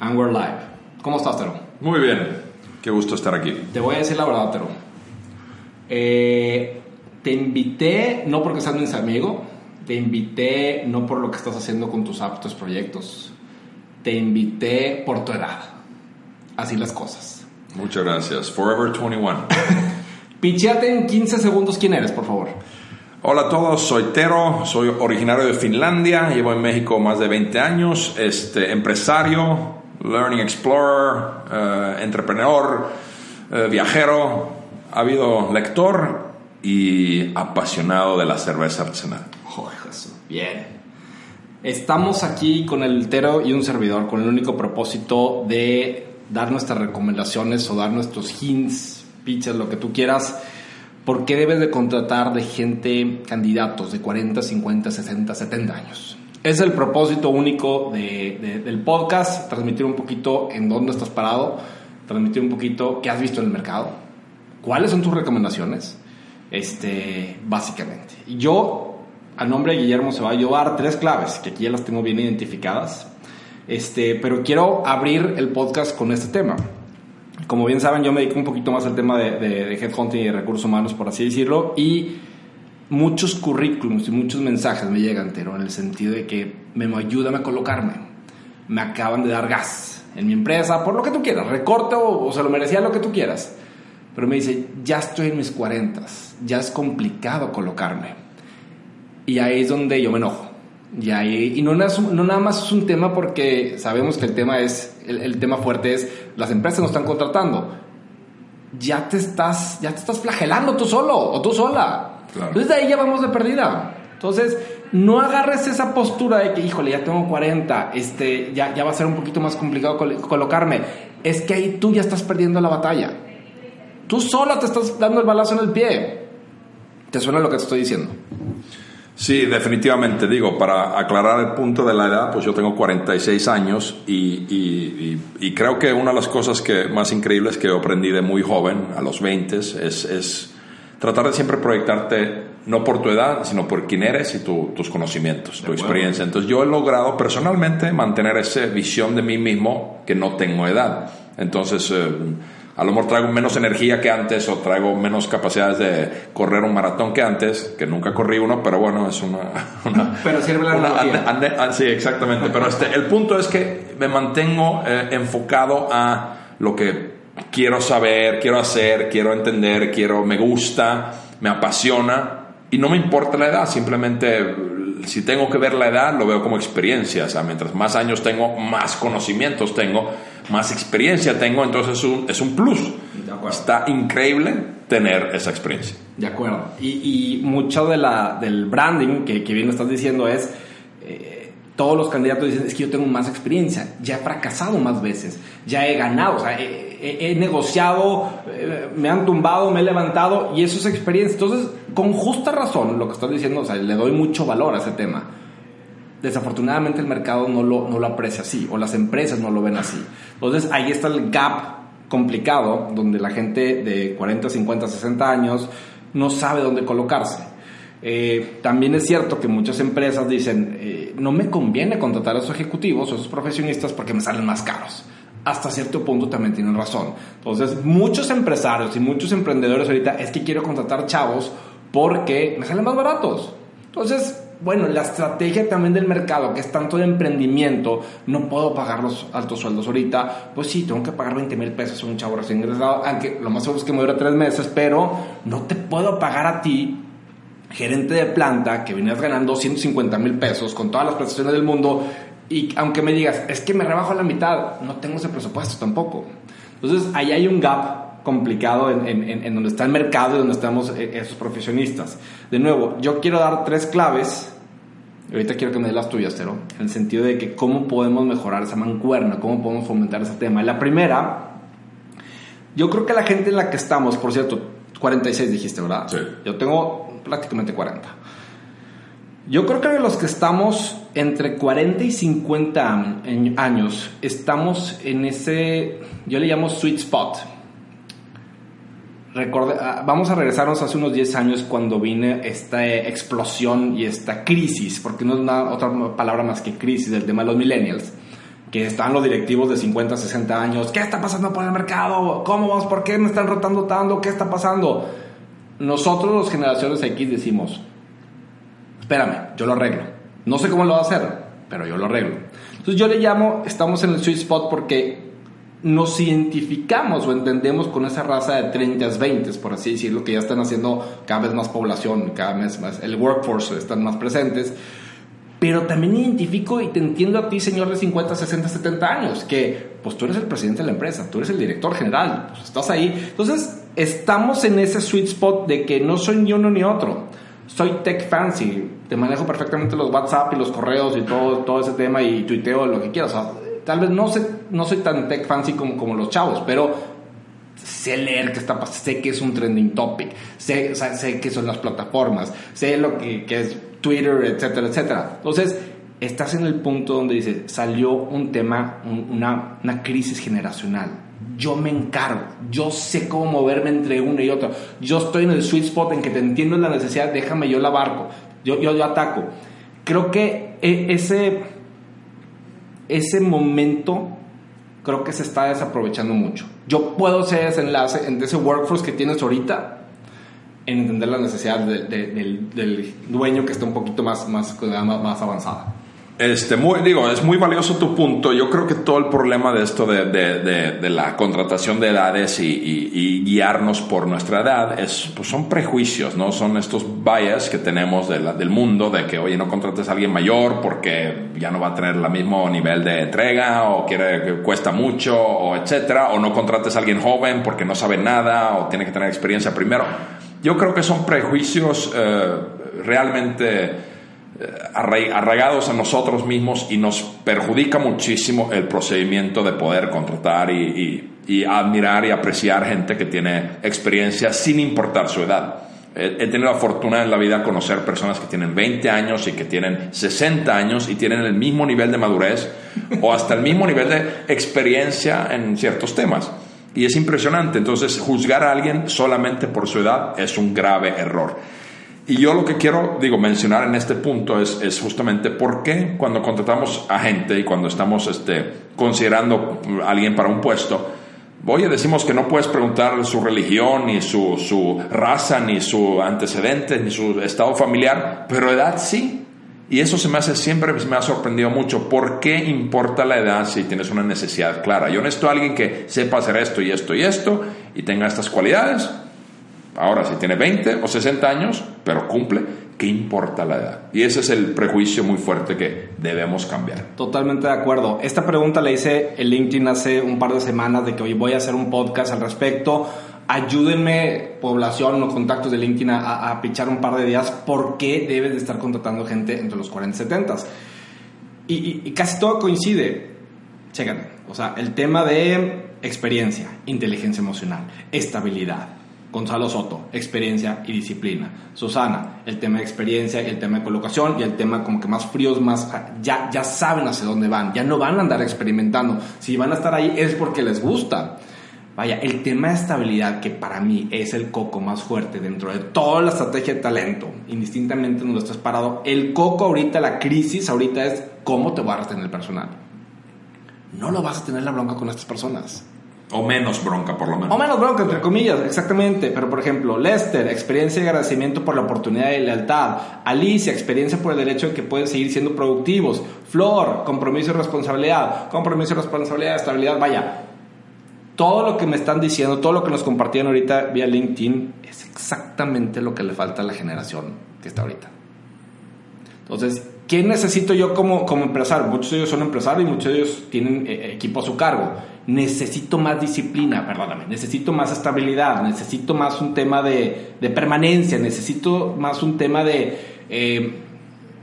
And we're live. ¿Cómo estás, Tero? Muy bien, qué gusto estar aquí. Te voy a decir la verdad, Tero. Eh, te invité no porque seas mi amigo, te invité no por lo que estás haciendo con tus aptos proyectos, te invité por tu edad. Así las cosas. Muchas gracias. Forever 21. Picheate en 15 segundos quién eres, por favor. Hola a todos, soy Tero, soy originario de Finlandia, llevo en México más de 20 años, este, empresario, learning explorer, eh, entrepreneur, eh, viajero, ha habido lector y apasionado de la cerveza artesanal. Joder, Jesús. Bien. Estamos aquí con el Tero y un servidor con el único propósito de dar nuestras recomendaciones o dar nuestros hints, pitches, lo que tú quieras. ¿Por qué debes de contratar de gente, candidatos de 40, 50, 60, 70 años? Es el propósito único de- de- del podcast, transmitir un poquito en dónde estás parado, transmitir un poquito qué has visto en el mercado, cuáles son tus recomendaciones, este, básicamente. Yo, a nombre de Guillermo, se va a llevar tres claves, que aquí ya las tengo bien identificadas, este, pero quiero abrir el podcast con este tema. Como bien saben, yo me dedico un poquito más al tema de, de, de headhunting y de recursos humanos, por así decirlo, y muchos currículums y muchos mensajes me llegan, Tero, en el sentido de que me ayúdame a colocarme. Me acaban de dar gas en mi empresa, por lo que tú quieras, recorte o, o se lo merecía lo que tú quieras. Pero me dice, ya estoy en mis 40, ya es complicado colocarme. Y ahí es donde yo me enojo. Y, ahí, y no, no nada más es un tema porque sabemos que el tema es, el, el tema fuerte es, las empresas nos están contratando. Ya te estás, ya te estás flagelando tú solo o tú sola. Claro. Entonces de ahí ya vamos de perdida. Entonces, no agarres esa postura de que, híjole, ya tengo 40, este, ya, ya va a ser un poquito más complicado col- colocarme. Es que ahí tú ya estás perdiendo la batalla. Tú solo te estás dando el balazo en el pie. ¿Te suena lo que te estoy diciendo? Sí, definitivamente. Digo, para aclarar el punto de la edad, pues yo tengo 46 años y, y- y- y creo que una de las cosas que más increíbles que aprendí de muy joven, a los 20, es, es tratar de siempre proyectarte no por tu edad, sino por quién eres y tu- tus conocimientos, tu experiencia. Entonces yo he logrado personalmente mantener esa visión de mí mismo que no tengo edad. Entonces... eh, a lo mejor traigo menos energía que antes o traigo menos capacidades de correr un maratón que antes, que nunca corrí uno, pero bueno, es una... una- Pero sirve la una- analogía. ane- ane- ah, sí, exactamente. Pero este, el punto es que me mantengo eh, enfocado a lo que quiero saber, quiero hacer, quiero entender, quiero, me gusta, me apasiona y no me importa la edad, simplemente si tengo que ver la edad, lo veo como experiencia. O sea, mientras más años tengo, más conocimientos tengo, más experiencia tengo, entonces es un, es un plus. Está increíble tener esa experiencia. De acuerdo. Y, y mucho de la, del branding que, que bien estás diciendo es, todos los candidatos dicen, es que yo tengo más experiencia, ya he fracasado más veces, ya he ganado, o sea, he, negociado, eh, me han tumbado, me he levantado y eso es experiencia. Entonces, con justa razón, lo que estás diciendo, o sea, le doy mucho valor a ese tema. Desafortunadamente el mercado no lo, no lo aprecia así, o las empresas no lo ven así. Entonces ahí está el gap complicado, donde la gente de 40, 50, 60 años no sabe dónde colocarse. Eh, también es cierto que muchas empresas dicen, eh, no me conviene contratar a esos ejecutivos o esos profesionistas porque me salen más caros. Hasta cierto punto también tienen razón. Entonces, muchos empresarios y muchos emprendedores ahorita es que quiero contratar chavos porque me salen más baratos. Entonces, bueno, la estrategia también del mercado, que es tanto de emprendimiento, no puedo pagar los altos sueldos ahorita, pues sí, tengo que pagar 20 mil pesos a un chavo recién ingresado, aunque lo más seguro es que me dure tres meses, pero no te puedo pagar a ti, gerente de planta, que venías ganando 150 mil pesos con todas las prestaciones del mundo, y aunque me digas, es que me rebajo a la mitad, no tengo ese presupuesto tampoco. Entonces, ahí hay un gap complicado en, en- en- donde está el mercado y donde estamos eh, esos profesionistas. De nuevo, yo quiero dar tres claves. Ahorita quiero que me des las tuyas, Tero, en el sentido de que cómo podemos mejorar esa mancuerna, cómo podemos fomentar ese tema. La primera, yo creo que la gente en la que estamos, por cierto, 46 dijiste, ¿verdad? Sí. Yo tengo prácticamente 40. Yo creo que los que estamos entre 40 y 50 an- años, estamos en ese, yo le llamo sweet spot. Ah, vamos a regresarnos hace unos 10 años cuando vine esta eh, explosión y esta crisis, porque no es una, otra palabra más que crisis del tema de los millennials. que están los directivos de 50, 60 años, ¿qué está pasando por el mercado? ¿Cómo vamos? ¿Por qué me están rotando tanto? ¿Qué está pasando? Nosotros, los generaciones X, decimos, espérame, yo lo arreglo. No sé cómo lo va a hacer, pero yo lo arreglo. Entonces yo le llamo, estamos en el sweet spot porque nos identificamos o entendemos con esa raza de 30, 20, por así decirlo, que ya están haciendo cada vez más población, cada vez más, el workforce están más presentes. Pero también identifico y te entiendo a ti, señor de 50, 60, 70 años, que pues tú eres el presidente de la empresa, tú eres el director general, pues estás ahí. Entonces, estamos en ese sweet spot de que no soy ni uno ni otro. Soy tech fancy, te manejo perfectamente los WhatsApp y los correos y todo, todo ese tema y tuiteo lo que quieras. tal vez no, sé, no soy tan tech fancy como, como los chavos, pero sé leer qué está pasando, sé que es un trending topic, sé, sé qué son las plataformas, sé lo que, que es Twitter, etcétera, etcétera. Entonces, estás en el punto donde dice, salió un tema, una, crisis generacional. Yo me encargo, yo sé cómo moverme entre uno y otro. Yo estoy en el sweet spot en que te entiendo la necesidad, déjame yo la barco, yo, yo, yo ataco. Creo que e, ese, ese momento creo que se está desaprovechando mucho. Yo puedo ser ese enlace entre ese workforce que tienes ahorita en entender las necesidades del, del, dueño que está un poquito más, más, más avanzada. Este, muy, digo, es muy valioso tu punto. Yo creo que todo el problema de esto de, de, de, la contratación de edades y, y, guiarnos por nuestra edad es, pues son prejuicios, ¿no? Son estos bias que tenemos del mundo de que, oye, no contrates a alguien mayor porque ya no va a tener el mismo nivel de entrega o quiere que cuesta mucho o etcétera, o no contrates a alguien joven porque no sabe nada o tiene que tener experiencia primero. Yo creo que son prejuicios eh, realmente arraigados a nosotros mismos y nos perjudica muchísimo el procedimiento de poder contratar y, admirar y apreciar gente que tiene experiencia sin importar su edad. He, tenido la fortuna en la vida de conocer personas que tienen 20 años y que tienen 60 años y tienen el mismo nivel de madurez o hasta el mismo nivel de experiencia en ciertos temas. Y es impresionante. Entonces, juzgar a alguien solamente por su edad es un grave error. Y yo lo que quiero, digo, mencionar en este punto es, es justamente por qué cuando contratamos a gente y cuando estamos este, considerando a alguien para un puesto, oye, decimos que no puedes preguntar su religión, ni su, su raza, ni su antecedente, ni su estado familiar, pero edad sí. Y eso se me hace siempre, me ha sorprendido mucho. ¿Por qué importa la edad si tienes una necesidad clara? Yo necesito a alguien que sepa hacer esto y esto y esto y tenga estas cualidades Ahora, si tiene 20 o 60 años, pero cumple, ¿qué importa la edad? Y ese es el prejuicio muy fuerte que debemos cambiar. Totalmente de acuerdo. Esta pregunta la hice en LinkedIn hace un par de semanas de que hoy voy a hacer un podcast al respecto. Ayúdenme, población o contactos de LinkedIn, a, a pichar un par de días por qué debes de estar contratando gente entre los 40 y 70. Y, y, casi todo coincide. Chequen, o sea, el tema de experiencia, inteligencia emocional, estabilidad, Gonzalo Soto, experiencia y disciplina. Susana, el tema de experiencia y el tema de colocación y el tema como que más fríos, más ya, ya saben hacia dónde van, ya no van a andar experimentando. Si van a estar ahí es porque les gusta. Vaya, el tema de estabilidad, que para mí es el coco más fuerte dentro de toda la estrategia de talento, indistintamente donde estás parado, el coco ahorita, la crisis ahorita es cómo te vas a retener el personal. No lo vas a tener la bronca con estas personas. O menos bronca, por lo menos. O menos bronca, entre comillas, exactamente. Pero, por ejemplo, Lester, experiencia y agradecimiento por la oportunidad y lealtad. Alicia, experiencia por el derecho de que pueden seguir siendo productivos. Flor, compromiso y responsabilidad. Compromiso y responsabilidad, estabilidad. Vaya, todo lo que me están diciendo, todo lo que nos compartían ahorita vía LinkedIn, es exactamente lo que le falta a la generación que está ahorita. Entonces, ¿qué necesito yo como, como empresario? Muchos de ellos son empresarios y muchos de ellos tienen eh, equipo a su cargo necesito más disciplina, perdóname, necesito más estabilidad, necesito más un tema de, permanencia, necesito más un tema de eh,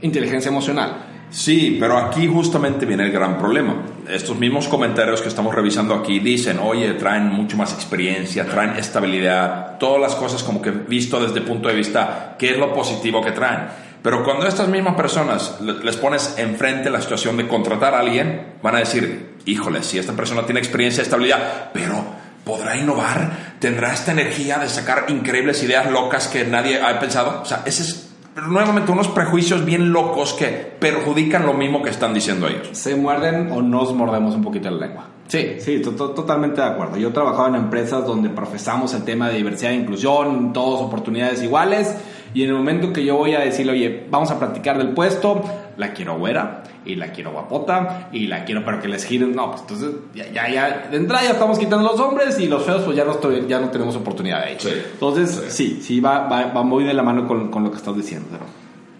inteligencia emocional. Sí, pero aquí justamente viene el gran problema. Estos mismos comentarios que estamos revisando aquí dicen, oye, traen mucho más experiencia, traen estabilidad, todas las cosas como que visto desde el punto de vista, ¿qué es lo positivo que traen? Pero cuando estas mismas personas les pones enfrente la situación de contratar a alguien, van a decir, híjole, si esta persona tiene experiencia y estabilidad, pero podrá innovar, tendrá esta energía de sacar increíbles ideas locas que nadie ha pensado. O sea, ese es nuevamente unos prejuicios bien locos que perjudican lo mismo que están diciendo ellos. Se muerden o nos mordemos un poquito la lengua. Sí, sí, totalmente de acuerdo. Yo he trabajado en empresas donde profesamos el tema de diversidad e inclusión, todas oportunidades iguales, y en el momento que yo voy a decirle, oye, vamos a platicar del puesto, la quiero güera, y la quiero guapota, y la quiero pero que les giren, no, pues entonces ya, ya, ya, de entrada ya estamos quitando los hombres y los feos pues ya no, estoy, ya no tenemos oportunidad de ahí. entonces, sí, sí, va, va, va, muy de la mano con, con lo que estás diciendo.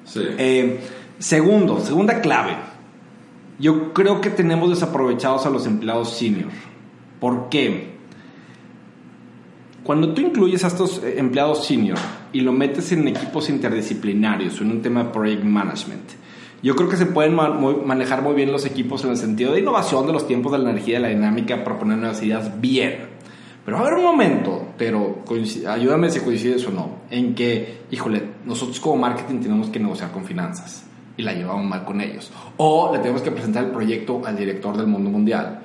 Sí. Eh, segundo, segunda clave yo creo que tenemos desaprovechados a los empleados senior. ¿Por qué? Cuando tú incluyes a estos eh, empleados senior y lo metes en equipos interdisciplinarios en un tema de project management, yo creo que se pueden manejar muy bien los equipos en el sentido de innovación, de los tiempos, de la energía, de la dinámica, proponer nuevas ideas bien. Pero va a haber un momento, pero ayúdame si coincides o no, en que, híjole, nosotros como marketing tenemos que negociar con finanzas y la llevamos mal con ellos. O le tenemos que presentar el proyecto al director del mundo mundial.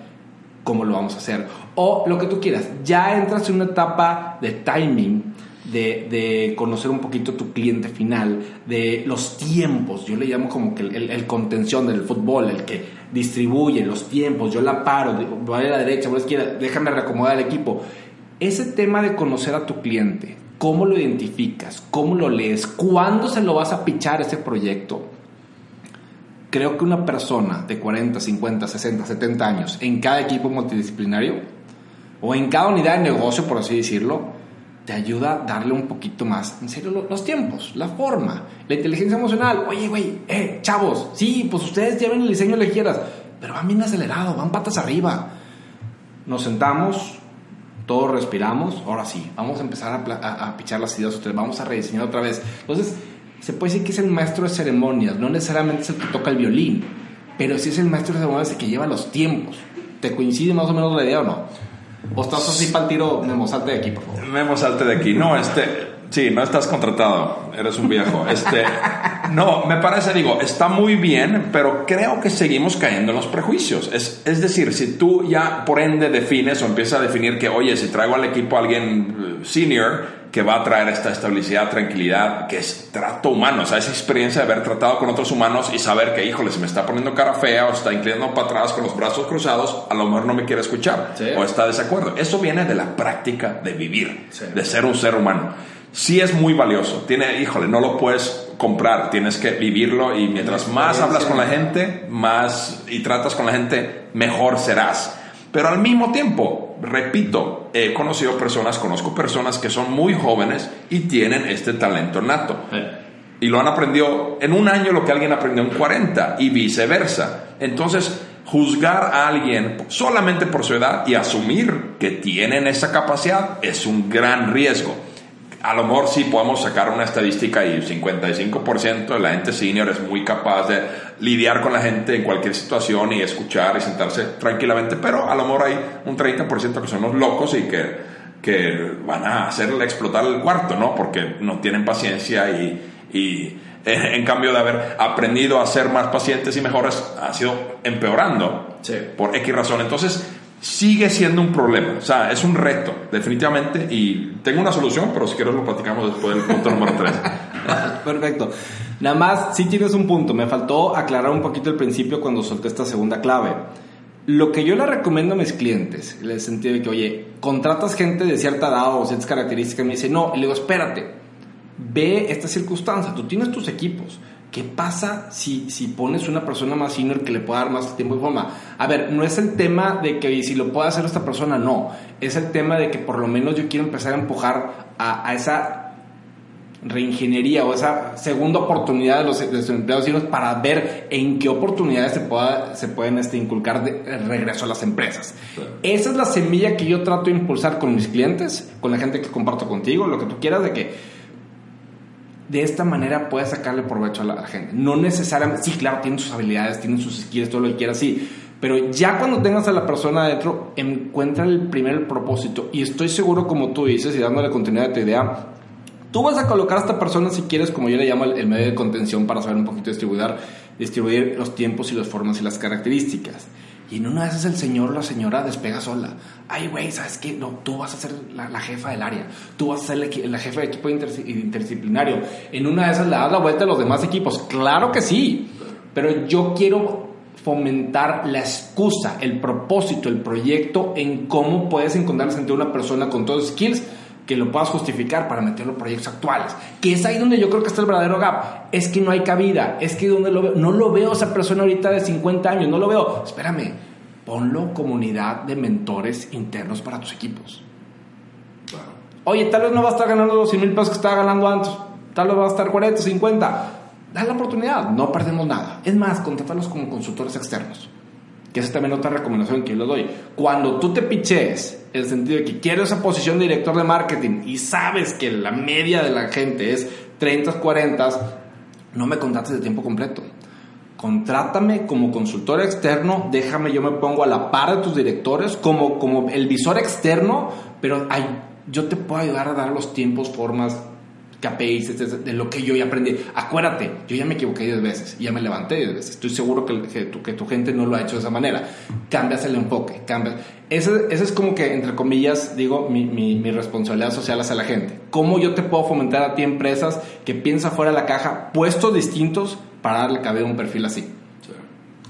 ¿Cómo lo vamos a hacer? O lo que tú quieras. Ya entras en una etapa de timing, de, de conocer un poquito tu cliente final, de los tiempos. Yo le llamo como que el, el, contención del fútbol, el que distribuye los tiempos. Yo la paro, voy a la derecha, voy a la izquierda, déjame reacomodar el equipo. Ese tema de conocer a tu cliente, cómo lo identificas, cómo lo lees, cuándo se lo vas a pichar ese proyecto creo que una persona de 40, 50, 60, 70 años en cada equipo multidisciplinario o en cada unidad de negocio, por así decirlo, te ayuda a darle un poquito más, en serio, los tiempos, la forma, la inteligencia emocional. Oye, güey, eh, chavos, sí, pues ustedes lleven el diseño que quieras, pero van bien acelerado, van patas arriba. Nos sentamos, todos respiramos, ahora sí, vamos a empezar a, a, pichar las ideas, vamos a rediseñar otra vez. Entonces, se puede decir que es el maestro de ceremonias, no necesariamente es el que toca el violín, pero sí es el maestro de ceremonias el que lleva los tiempos. ¿Te coincide más o menos la idea o no? ¿O estás así para el tiro, Memo, salte de aquí, por favor? Memo, salte de aquí. No, este, sí, no estás contratado, eres un viejo. Este, no, me parece, digo, está muy bien, pero creo que seguimos cayendo en los prejuicios. Es, es decir, si tú ya por ende defines o empiezas a definir que, oye, si traigo al equipo a alguien eh, senior, que va a traer esta estabilidad, tranquilidad, que es trato humano, o sea, esa experiencia de haber tratado con otros humanos y saber que, híjole, se me está poniendo cara fea o está inclinando para atrás con los brazos cruzados, a lo mejor no me quiere escuchar o está de desacuerdo. Eso viene de la práctica de vivir, de ser un ser humano. Sí es muy valioso, tiene, híjole, no lo puedes comprar, tienes que vivirlo y mientras más hablas con la gente, más y tratas con la gente, mejor serás. Pero al mismo tiempo, repito, he conocido personas, conozco personas que son muy jóvenes y tienen este talento nato. Y lo han aprendido en un año lo que alguien aprendió en 40 y viceversa. Entonces, juzgar a alguien solamente por su edad y asumir que tienen esa capacidad es un gran riesgo a lo mejor sí podemos sacar una estadística y 55% de la gente senior es muy capaz de lidiar con la gente en cualquier situación y escuchar y sentarse tranquilamente, pero a lo mejor hay un 30% que son los locos y que, que van a hacerle explotar el cuarto, ¿no? Porque no tienen paciencia y, y en cambio de haber aprendido a ser más pacientes y mejores, ha sido empeorando por X razón. Entonces, sigue siendo un problema. O sea, es un reto, definitivamente. Y tengo una solución, pero si quieres lo platicamos después del punto número 3. Perfecto. Nada más, sí tienes un punto. Me faltó aclarar un poquito el principio cuando solté esta segunda clave. Lo que yo le recomiendo a mis clientes, en el sentido de que, oye, contratas gente de cierta edad o ciertas características, me dice, no, y le digo, espérate, ve esta circunstancia, tú tienes tus equipos, ¿Qué pasa si, si pones una persona más senior que le pueda dar más tiempo y forma? A ver, no es el tema de que si lo puede hacer esta persona, no. Es el tema de que por lo menos yo quiero empezar a empujar a, esa reingeniería o esa segunda oportunidad de los, de empleados seniors para ver en qué oportunidades se, pueda, se pueden este, inculcar de regreso a las empresas. Esa es la semilla que yo trato de impulsar con mis clientes, con la gente que comparto contigo, lo que tú quieras, de que de esta manera puedes sacarle provecho a la gente. No necesariamente, sí, claro, tienen sus habilidades, tienen sus skills, todo lo que quieras, sí. Pero ya cuando tengas a la persona adentro, encuentra el primer propósito. Y estoy seguro, como tú dices, y dándole continuidad a tu idea, tú vas a colocar a esta persona, si quieres, como yo le llamo, el, medio de contención para saber un poquito distribuir, distribuir los tiempos y las formas y las características. Y en una de esas el señor la señora despega sola. Ay, güey, ¿sabes qué? No, tú vas a ser la, jefa del área. Tú vas a ser la, jefa de equipo interdisciplinario. En una de esas le das la vuelta a los demás equipos. Claro que sí. Pero yo quiero fomentar la excusa, el propósito, el proyecto en cómo puedes encontrar el sentido de una persona con todos los skills que lo puedas justificar para meter los proyectos actuales. Que es ahí donde yo creo que está el verdadero gap. Es que no hay cabida. Es que donde no lo veo esa persona ahorita de 50 años, no lo veo. Espérame, ponlo comunidad de mentores internos para tus equipos. Oye, tal vez no va a estar ganando los 100 mil pesos que estaba ganando antes. Tal vez va a estar 40, 50. Dale la oportunidad, no perdemos nada. Es más, contrátalos como consultores externos. Que es también otra recomendación que yo le doy. Cuando tú te piches, en el sentido de que quieres esa posición de director de marketing y sabes que la media de la gente es 30, 40, no me contrates de tiempo completo. Contrátame como consultor externo, déjame, yo me pongo a la par de tus directores como, como el visor externo, pero ay, yo te puedo ayudar a dar los tiempos, formas, KPIs, de lo que yo ya aprendí. Acuérdate, yo ya me equivoqué 10 veces ya me levanté 10 veces. Estoy seguro que, que, tu, que, tu, gente no lo ha hecho de esa manera. Cambias el enfoque, cambias. Ese, ese es como que, entre comillas, digo, mi, mi, mi, responsabilidad social hacia la gente. ¿Cómo yo te puedo fomentar a ti empresas que piensan fuera de la caja, puestos distintos para darle cabida a un perfil así?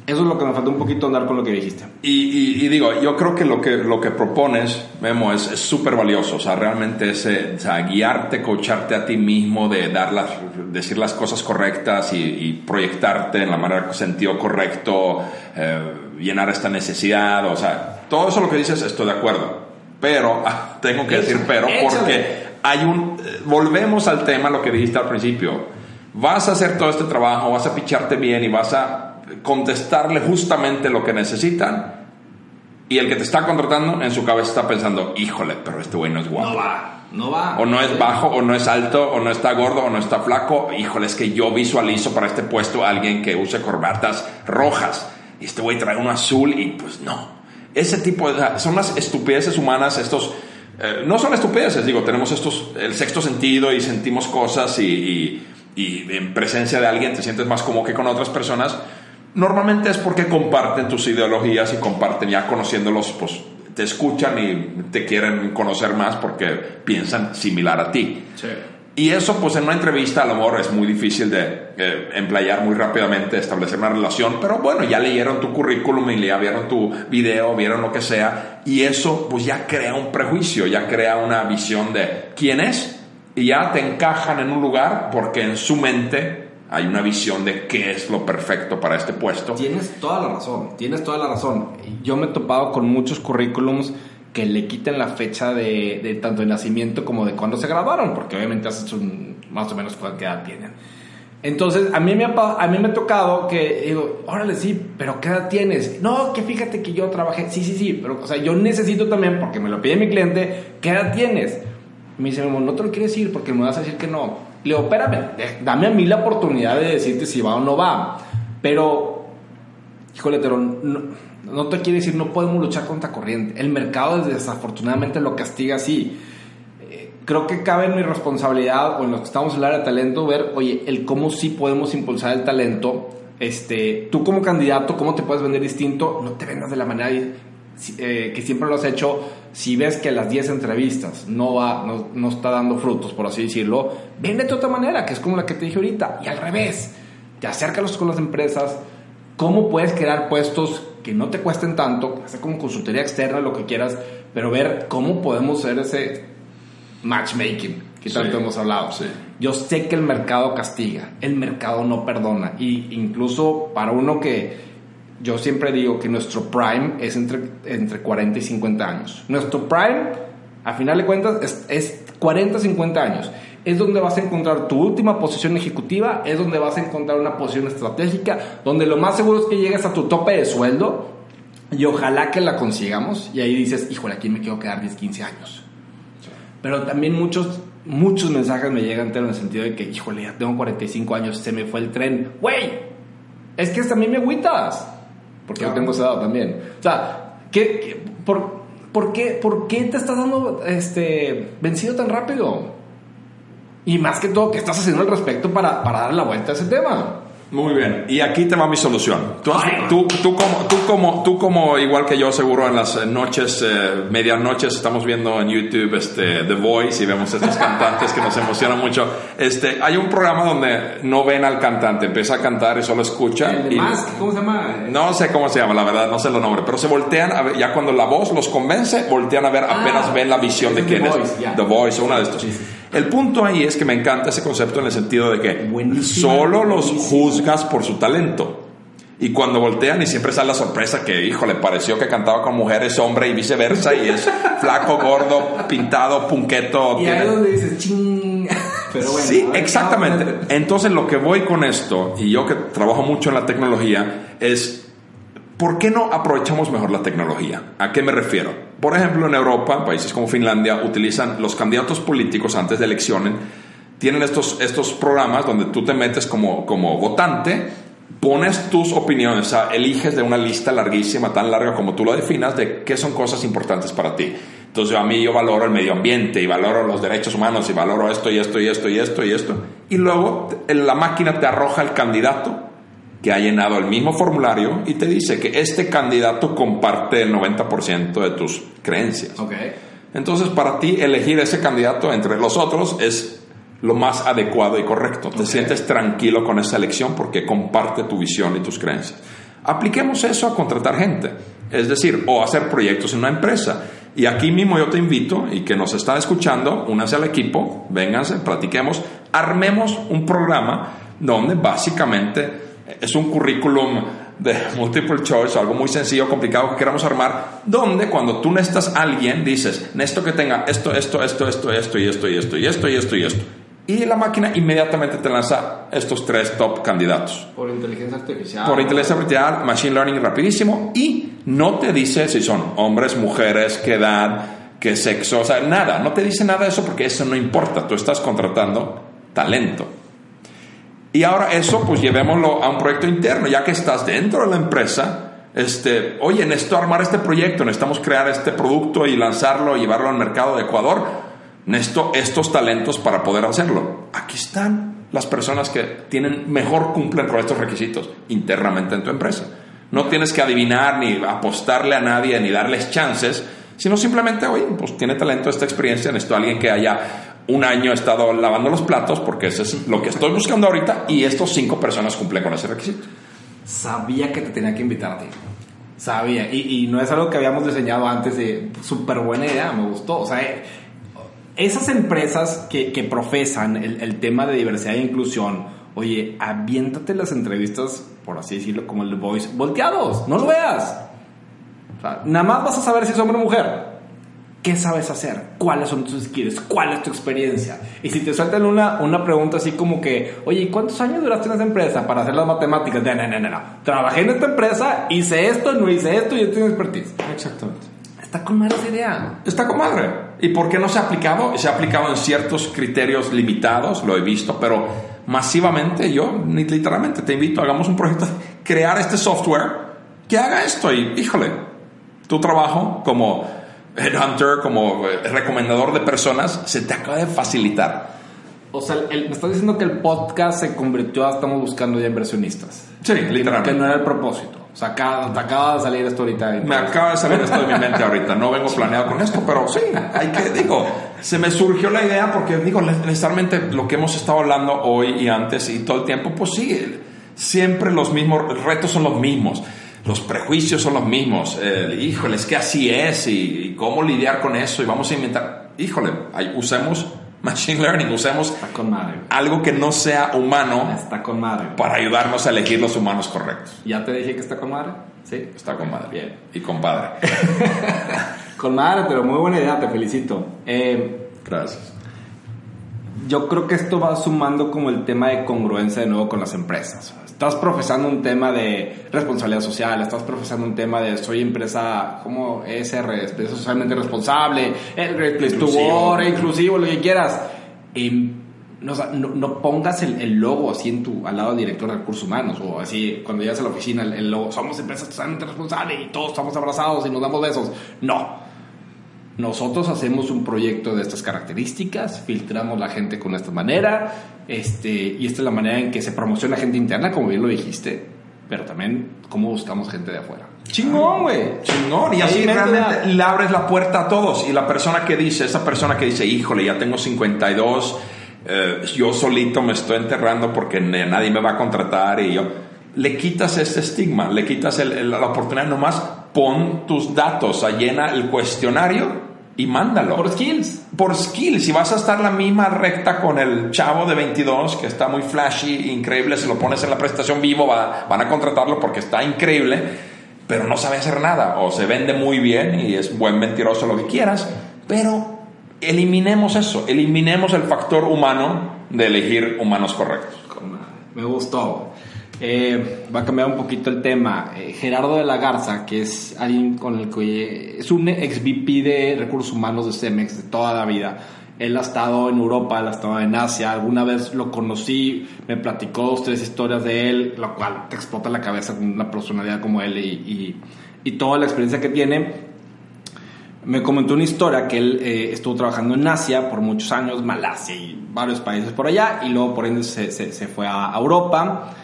Eso es lo que me falta un poquito andar con lo que dijiste. Y, digo, yo creo que lo que, lo que propones, Memo, es súper valioso. O sea, realmente es o sea, guiarte, coacharte a ti mismo, de dar las, decir las cosas correctas y, proyectarte en la manera, sentido correcto, eh, llenar esta necesidad. O sea, todo eso lo que dices, estoy de acuerdo. Pero, tengo que decir pero, porque hay un. Eh, volvemos al tema, lo que dijiste al principio. Vas a hacer todo este trabajo, vas a picharte bien y vas a contestarle justamente lo que necesitan. Y el que te está contratando en su cabeza está pensando, híjole, pero este güey no es guapo. No va, no va. O no es bajo, o no es alto, o no está gordo, o no está flaco. Híjole, es que yo visualizo para este puesto a alguien que use corbatas rojas. Y este güey trae uno azul y pues no. Ese tipo de... Son las estupideces humanas, estos... Eh, no son estupideces, digo, tenemos estos... El sexto sentido y sentimos cosas y, y en presencia de alguien te sientes más como que con otras personas Normalmente es porque comparten tus ideologías y comparten ya conociéndolos, pues te escuchan y te quieren conocer más porque piensan similar a ti. Y eso, pues en una entrevista a lo mejor es muy difícil de eh, emplear muy rápidamente, establecer una relación, pero bueno, ya leyeron tu currículum y ya vieron tu video, vieron lo que sea, y eso pues ya crea un prejuicio, ya crea una visión de quién es, y ya te encajan en un lugar porque en su mente hay una visión de qué es lo perfecto para este puesto. Tienes toda la razón, tienes toda la razón. Yo me he topado con muchos currículums que le quiten la fecha de, tanto de nacimiento como de cuando se graduaron, porque obviamente haces un, más o menos qué edad tienen. Entonces, a mí, me ha, a mí me ha tocado que digo, órale, sí, pero ¿qué edad tienes? No, que fíjate que yo trabajé, sí, sí, sí, pero, o sea, yo necesito también, porque me lo pide mi cliente, ¿qué edad tienes? Me dice, no te lo quiero decir porque me vas a decir que no. Le digo, espérame, dame a mí la oportunidad de decirte si va o no va. Pero, híjole, pero no, te quiere decir, no podemos luchar contra corriente. El mercado desafortunadamente lo castiga así. Eh, creo que cabe en mi responsabilidad o en los que estamos área de talento ver, oye, el cómo sí podemos impulsar el talento. Este, tú como candidato, cómo te puedes vender distinto, no te vendas de la manera eh, que siempre lo has hecho, si ves que las 10 entrevistas no, va, no, está dando frutos, por así decirlo, vende de otra manera, que es como la que te dije ahorita. Y al revés, te acércalos con las empresas, cómo puedes crear puestos que no te cuesten tanto, hacer como consultoría externa, lo que quieras, pero ver cómo podemos hacer ese matchmaking que tanto hemos hablado. Yo sé que el mercado castiga, el mercado no perdona, y incluso para uno que yo siempre digo que nuestro prime es entre, entre 40 y 50 años. Nuestro prime, a final de cuentas, es, es 40 50 años. Es donde vas a encontrar tu última posición ejecutiva, es donde vas a encontrar una posición estratégica, donde lo más seguro es que llegues a tu tope de sueldo y ojalá que la consigamos. Y ahí dices, híjole, aquí me quiero quedar 10, 15 años. Pero también muchos, muchos mensajes me llegan en el sentido de que, híjole, ya tengo 45 años, se me fue el tren. ¡Güey! Es que también me agüitas porque yo tengo esa edad también. O sea, ¿qué, por, por, qué, ¿por qué te estás dando este, vencido tan rápido? Y más que todo, ¿qué estás haciendo al respecto para, para dar la vuelta a ese tema? Muy bien, y aquí te va mi solución. Tú, has- tú, tú como, tú, como, tú como, igual que yo seguro en las noches, eh, medianoches, estamos viendo en YouTube este, The Voice y vemos estos cantantes que nos emocionan mucho. Este, hay un programa donde no ven al cantante, empieza a cantar y solo escucha. El de y- Mask, ¿cómo se llama? No sé cómo se llama, la verdad, no sé los nombres, pero se voltean, a ver, ya cuando la voz los convence, voltean a ver, apenas ven la visión de quién The es. Voice, ya. The Voice, una de estos. Sí, sí. El punto ahí es que me encanta ese concepto en el sentido de que solo los juzgas por su talento. Y cuando voltean y siempre sale la sorpresa que, híjole, pareció que cantaba con mujeres, hombre y viceversa, y es flaco, gordo, pintado, punqueto. Y tiene- ahí es donde dices, ching. Pero bueno. sí, exactamente. Entonces lo que voy con esto, y yo que trabajo mucho en la tecnología, es ¿por qué no aprovechamos mejor la tecnología? ¿A qué me refiero? Por ejemplo, en Europa, países como Finlandia, utilizan los candidatos políticos antes de elecciones, tienen estos, estos programas donde tú te metes como, como votante, pones tus opiniones, o sea, eliges de una lista larguísima, tan larga como tú lo definas, de qué son cosas importantes para ti. Entonces a mí yo valoro el medio ambiente y valoro los derechos humanos y valoro esto y esto y esto y esto y esto. Y luego la máquina te arroja el candidato que ha llenado el mismo formulario y te dice que este candidato comparte el 90% de tus creencias. Ok. Entonces, para ti, elegir ese candidato entre los otros es lo más adecuado y correcto. Te Ok. sientes tranquilo con esa elección porque comparte tu visión y tus creencias. Apliquemos eso a contratar gente, es decir, o hacer proyectos en una empresa. Y aquí mismo yo te invito y que nos están escuchando, únanse al equipo, vénganse, platiquemos, armemos un programa donde básicamente es un currículum de multiple choice, algo muy sencillo, complicado que queramos armar, donde cuando tú necesitas a alguien dices, necesito que tenga esto, esto, esto, esto, esto y esto y esto y esto y esto y esto. Y la máquina inmediatamente te lanza estos tres top candidatos. Por inteligencia artificial. Por inteligencia artificial, machine learning rapidísimo y no te dice si son hombres, mujeres, qué edad, qué sexo, o sea, nada, no te dice nada de eso porque eso no importa, tú estás contratando talento. Y ahora eso, pues llevémoslo a un proyecto interno, ya que estás dentro de la empresa. Este, oye, necesito armar este proyecto, necesitamos crear este producto y lanzarlo llevarlo al mercado de Ecuador. Necesito estos talentos para poder hacerlo. Aquí están las personas que tienen mejor cumplen con estos requisitos internamente en tu empresa. No tienes que adivinar ni apostarle a nadie ni darles chances, sino simplemente, oye, pues tiene talento esta experiencia, necesito a alguien que haya un año estado lavando los platos porque eso es lo que estoy buscando ahorita y estos cinco personas cumplen con ese requisito. Sabía que te tenía que invitar a ti. Sabía. Y, y no es algo que habíamos diseñado antes de súper buena idea, me gustó. O sea, eh, esas empresas que, que profesan el, el tema de diversidad e inclusión, oye, aviéntate las entrevistas, por así decirlo, como el The Voice, volteados, no lo veas. O sea, nada más vas a saber si es hombre o mujer. ¿Qué sabes hacer? ¿Cuáles son tus skills? ¿Cuál es tu experiencia? Y si te sueltan una, una pregunta así como que, oye, ¿y ¿cuántos años duraste en esa empresa para hacer las matemáticas? No, no, no, no, no. Trabajé en esta empresa, hice esto, no hice esto y yo tengo expertise. Exactamente. Está con mala esa idea. Está con madre. ¿Y por qué no se ha aplicado? Se ha aplicado en ciertos criterios limitados, lo he visto, pero masivamente yo, literalmente, te invito, hagamos un proyecto, crear este software que haga esto y, híjole, tu trabajo como headhunter, como eh, recomendador de personas, se te acaba de facilitar. O sea, el- me estás diciendo que el podcast se convirtió a estamos buscando ya inversionistas. Sí, Que literalmente. no era el propósito. O sea, acaba, te acaba de salir esto ahorita. Me acaba de salir esto de mi mente ahorita. No vengo planeado con esto, pero sí, hay que, digo, se me surgió la idea porque, digo, necesariamente lo que hemos estado hablando hoy y antes y todo el tiempo, pues sí, siempre los mismos retos son los mismos. Los prejuicios son los mismos. Eh, híjole, es que así es y cómo lidiar con eso y vamos a inventar. Híjole, usemos machine learning, usemos Está con madre. algo que no sea humano Está con madre. para ayudarnos a elegir los humanos correctos. ¿Ya te dije que está con madre? Sí. Está con madre. Bien. Y compadre. Con madre, pero muy buena idea, te felicito. Eh, Gracias. yo creo que esto va sumando como el tema de congruencia de nuevo con las empresas. Estás profesando un tema de responsabilidad social, estás profesando un tema de soy empresa como empresa socialmente responsable, Inclusivo. Inclusivo, lo que quieras. Y no, pongas el, el logo así en tu, al lado del director de recursos humanos o así cuando llegas a la oficina el, el logo, somos empresa totalmente responsable y todos estamos abrazados y nos damos besos. No. Nosotros hacemos un proyecto de estas características, filtramos la gente con esta manera, este, y esta es la manera en que se promociona gente interna, como bien lo dijiste, pero también cómo buscamos gente de afuera. Chingón, güey. Chingón. Y así realmente le abres la puerta a todos. Y la persona que dice, esa persona que dice, híjole, ya tengo 52, eh, yo solito me estoy enterrando porque nadie me va a contratar y yo le quitas este estigma, le quitas la oportunidad nomás, pon tus datos, llena el cuestionario y mándalo. Por skills. Por skills. Si vas a estar la misma recta con el chavo de 22, que está muy flashy, increíble, si lo pones en la prestación vivo, va, van a contratarlo porque está increíble, pero no sabe hacer nada, o se vende muy bien y es buen mentiroso, lo que quieras, pero eliminemos eso, eliminemos el factor humano de elegir humanos correctos. Me gustó. Eh, va a cambiar un poquito el tema. Eh, Gerardo de la Garza, que es alguien con el que es un ex VP de recursos humanos de Cemex de toda la vida. Él ha estado en Europa, él ha estado en Asia. Alguna vez lo conocí, me platicó dos, tres historias de él, lo cual te explota la cabeza con una personalidad como él y, y, toda la experiencia que tiene. Me comentó una historia que él eh, estuvo trabajando en Asia por muchos años, Malasia y varios países por allá, y luego por ende se, se, se fue a Europa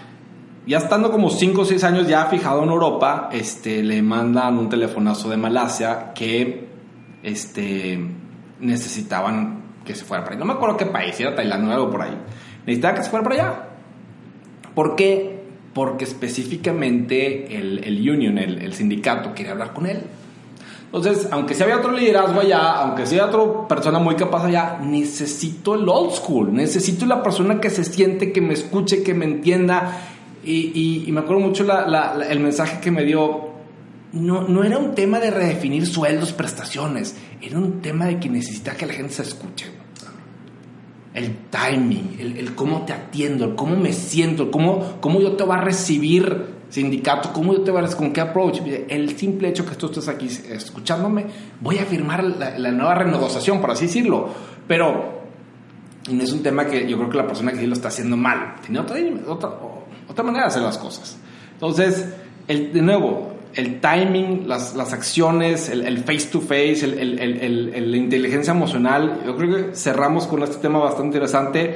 ya estando como 5 o 6 años ya fijado en Europa, este, le mandan un telefonazo de Malasia que este, necesitaban que se fuera para allá. No me acuerdo qué país, era Tailandia o algo por ahí. Necesitaba que se fuera para allá. ¿Por qué? Porque específicamente el, el union, el, el, sindicato, quería hablar con él. Entonces, aunque sea había otro liderazgo allá, aunque sea otra persona muy capaz allá, necesito el old school, necesito la persona que se siente, que me escuche, que me entienda y, me acuerdo mucho el mensaje que me dio. No, no era un tema de redefinir sueldos, prestaciones. Era un tema de que necesita que la gente se escuche. El timing, el, cómo te atiendo, el cómo me siento, el cómo, cómo yo te voy a recibir sindicato, cómo yo te voy a con qué approach. El simple hecho que tú estés aquí escuchándome, voy a firmar la, nueva renegociación, por así decirlo. Pero no es un tema que yo creo que la persona que sí lo está haciendo mal. Tiene otra, otra, otra manera de hacer las cosas. Entonces, el, de nuevo, el timing, las, las acciones, el, face to face, el, la inteligencia emocional, yo creo que cerramos con este tema bastante interesante.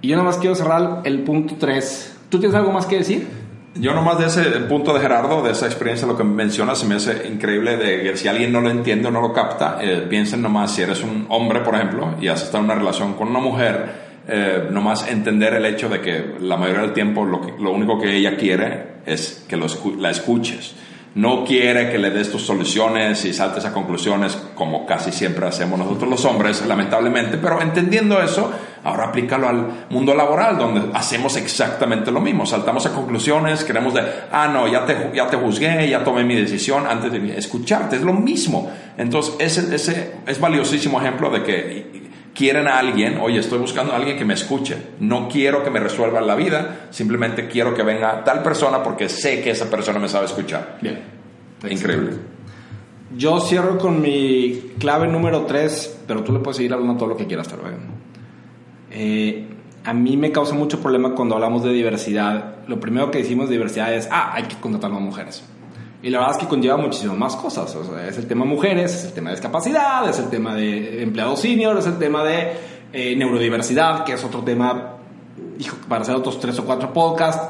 Y yo nada más quiero cerrar el punto 3. ¿Tú tienes algo más que decir? Yo nomás de ese punto de Gerardo, de esa experiencia, lo que mencionas, se me hace increíble de que si alguien no lo entiende o no lo capta, eh, piensen nomás si eres un hombre, por ejemplo, y has estado en una relación con una mujer, eh, nomás entender el hecho de que la mayoría del tiempo lo, lo único que ella quiere es que lo la escuches. No quiere que le des tus soluciones y saltes a conclusiones como casi siempre hacemos nosotros los hombres, lamentablemente, pero entendiendo eso, ahora aplícalo al mundo laboral, donde hacemos exactamente lo mismo, saltamos a conclusiones, queremos de, ah, no, ya te, ya te juzgué, ya tomé mi decisión antes de escucharte, es lo mismo. Entonces, ese, ese es valiosísimo ejemplo de que quieren a alguien, oye, estoy buscando a alguien que me escuche, no quiero que me resuelva la vida, simplemente quiero que venga tal persona porque sé que esa persona me sabe escuchar. Bien. Increíble. Yo cierro con mi clave número 3, pero tú le puedes seguir hablando todo lo que quieras, tal eh, a mí me causa mucho problema cuando hablamos de diversidad. Lo primero que decimos de diversidad es, ah, hay que contratar más mujeres. Y la verdad es que conlleva muchísimas más cosas. es el tema mujeres, es el tema de discapacidad, es el tema de empleados senior, es el tema de eh, neurodiversidad, que es otro tema hijo, para hacer otros tres o cuatro podcasts.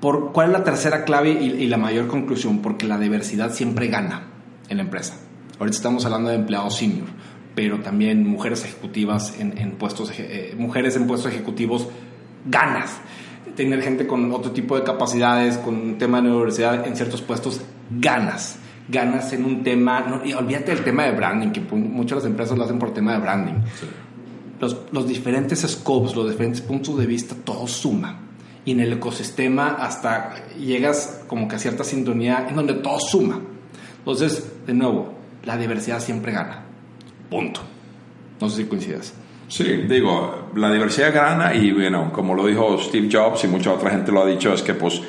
Por, ¿Cuál es la tercera clave y, la mayor conclusión? Porque la diversidad siempre gana en la empresa. Ahorita estamos hablando de empleados senior, pero también mujeres ejecutivas en, puestos, eh, mujeres en puestos ejecutivos ganas tener gente con otro tipo de capacidades, con un tema de universidad en ciertos puestos, ganas. Ganas en un tema, y olvídate del tema de branding, que muchas de las empresas lo hacen por tema de branding. Los, los, diferentes scopes, los diferentes puntos de vista, todo suma. Y en el ecosistema hasta llegas como que a cierta sintonía en donde todo suma. Entonces, de nuevo, la diversidad siempre gana. Punto. No sé si coincides. Sí, digo, la diversidad gana y bueno, como lo dijo Steve Jobs y mucha otra gente lo ha dicho, es que pues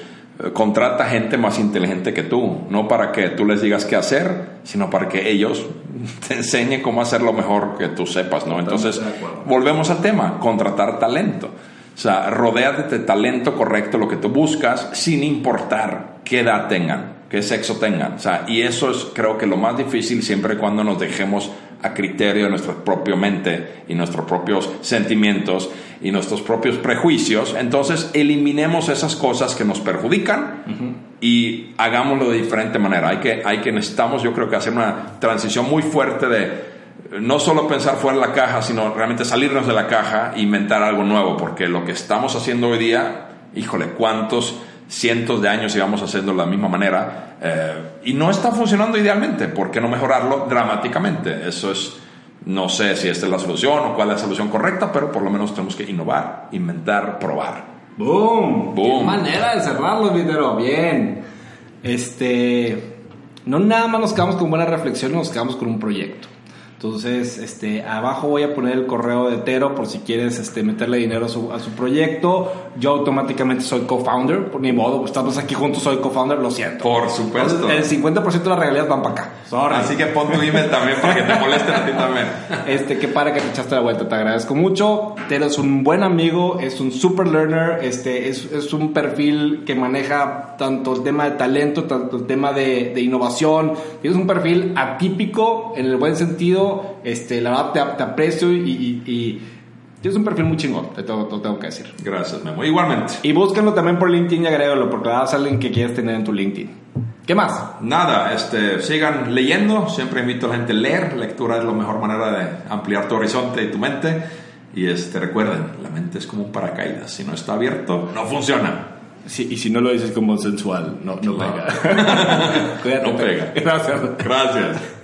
eh, contrata gente más inteligente que tú, no para que tú les digas qué hacer, sino para que ellos te enseñen cómo hacer lo mejor que tú sepas, ¿no? Entonces, volvemos al tema, contratar talento. O sea, rodéate de talento correcto, lo que tú buscas, sin importar qué edad tengan, qué sexo tengan. O sea, y eso es creo que lo más difícil siempre cuando nos dejemos a criterio de nuestra propia mente y nuestros propios sentimientos y nuestros propios prejuicios. Entonces, eliminemos esas cosas que nos perjudican y hagámoslo de diferente manera. Hay que, hay que, necesitamos, yo creo que hacer una transición muy fuerte de no solo pensar fuera de la caja, sino realmente salirnos de la caja e inventar algo nuevo, porque lo que estamos haciendo hoy día, híjole, cuántos cientos de años íbamos haciendo de la misma manera eh, y no está funcionando idealmente, ¿por qué no mejorarlo dramáticamente? Eso es, no sé si esta es la solución o cuál es la solución correcta, pero por lo menos tenemos que innovar, inventar, probar. ¡Boom! ¡Boom! Qué manera de cerrarlo, Videro. Bien. Este. No nada más nos quedamos con buena reflexión, nos quedamos con un proyecto. Entonces, este, abajo voy a poner el correo de Tero por si quieres este, meterle dinero a su, a su proyecto. Yo automáticamente soy co-founder, por ni modo, estamos aquí juntos, soy co-founder, lo siento. Por supuesto. el 50% de las regalías van para acá. Así que pon tu email también para que te molesten a ti también. Este, que para que te echaste la vuelta, te agradezco mucho. Tero es un buen amigo, es un super learner, este, es, es un perfil que maneja tanto el tema de talento, tanto el tema de, de innovación. Tienes un perfil atípico en el buen sentido este, la verdad te, aprecio y, tienes un perfil muy chingón, te tengo, tengo que decir. Gracias, Memo. Igualmente. Y búsquenlo también por LinkedIn y agrégalo, porque vas a alguien que quieres tener en tu LinkedIn. ¿Qué más? Nada, este, sigan leyendo. Siempre invito a la gente a leer. Lectura es la mejor manera de ampliar tu horizonte y tu mente. Y este, recuerden, la mente es como un paracaídas. Si no está abierto, no funciona. Sí, y si no lo dices como sensual, no, no pega. no pega. Gracias. Gracias.